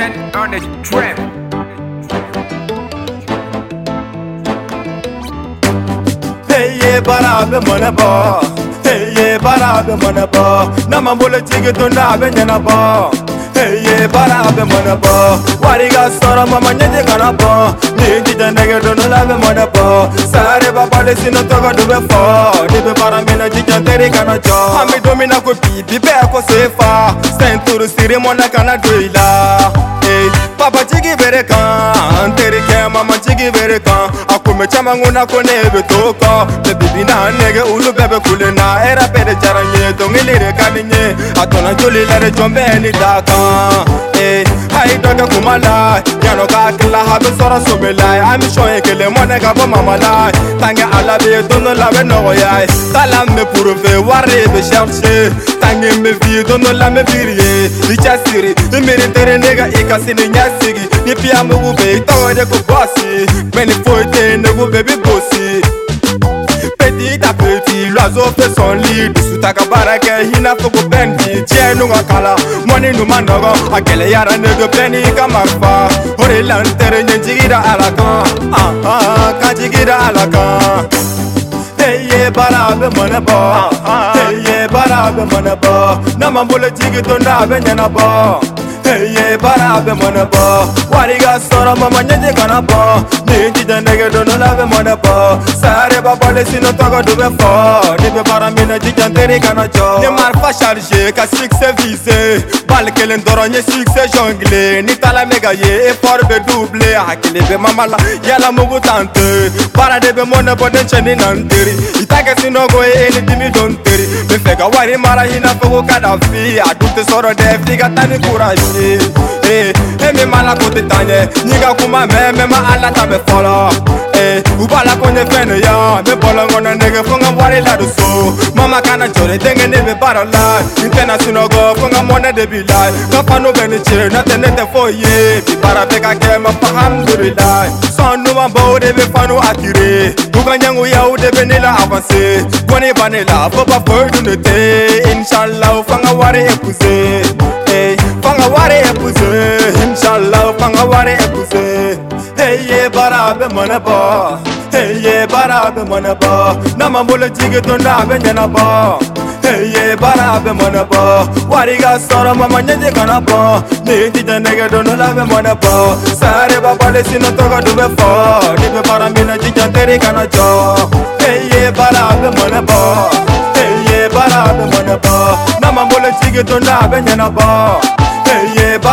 present on the trip. Hey, barab manaba. Hey, barab manaba. Namabulo chigitunda benyanaba. para abe mana ba wari ga sara mama nyete kana ba ni ti tende ge do la be mana ba sare ba pale sino to ga do be fo ni be para mena ti ja teri kana jo ami do mina ko bi bi be ko se fa sentur sire mona kana do ila papa chigi bere kan tere ke mama chigi bere kan Ame caman ŋuna ko ne e be to kɔ Mɛ bibi n'a nɛgɛ olu bɛɛ bɛ kule na Hɛrɛ bɛɛ de jara n ye, dɔnkili de ka di n ye A tɔnɔ joli la de jɔn bɛɛ ni da kan ayi dɔ kɛ kuma la yalɔ k'a kila a bɛ sɔrɔ so bɛ la an bɛ sɔn ye kelen mɔnɛ ka bɔ mama la tange ala bɛ yen don dɔ la a bɛ nɔgɔya ye tala n bɛ purofe wari ye bɛ sɛrise tange n bɛ fi don dɔ la n bɛ firi ye i cɛ siri i miiri tere e ne ka i ka sini ɲɛ sigi ni piyanbugu bɛ yen i tɔgɔ de ko bɔsi mɛ ni foyi tɛ yen ne ko bɛɛ bi bɔsi ungazofesonlidisutakabarake hina fokopen dijie nungakala moni numanogo akeleyara nedopeni ikamarfa horilantere nyenjigira alaka kajigira alaka eye barabe monebo eye barabe monebo namambole jigitondabe nyenabo uh -huh. para be mona bo wari ga soro mama nyenje kana bo ni ti de nege do no lave mona bo sare ba bole sino togo do be fo ni be para mi na ji jan tere kana jo ni mar fa charge ka six service bal kelen doro nye six jongle ni tala mega ye for be double hakile be mama la yala mugu tante para de be mona bo den cheni nan tere itage sino go e ni dimi don tere be fe ga wari mara hina fogo kada fi adute soro de fi ga tani kurashi emimala eh, eh, kuti tanye nyika kuma meme maala ta mi folo kubala eh, kunye fene ya mibolongono nege funga mwarilaruso mamakana jore denge ni mibarala intena sinogo funga mone de bilai kafanuveni ce natenete foye bibara bekakema fahamdurilai sonuma mbou de bifanu akire kukanyengu yau de benila avanse kuni banila fo bafoidunete inshallau fanga wari ekuze ware puse inshallah panga ware puse hey ye barabe ba, hey ye barabe ba. nama mul jige to na be janaba hey ye barabe Wari wariga sora mama nje kanaba ne ti janege don la be ba. sare baba le sino to ga dube fo ni be barambe na jijan tere kana jo hey ye barabe ba, hey ye barabe ba. nama mul jige to na ba. janaba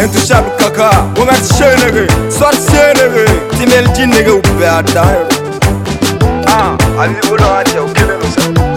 Enti shabu kaka Wumet shay nege Swat shay nege Timel jin nege upe a dayo Ah, avi vuno ati ya ukele mese Ah, avi vuno ati ya ukele mese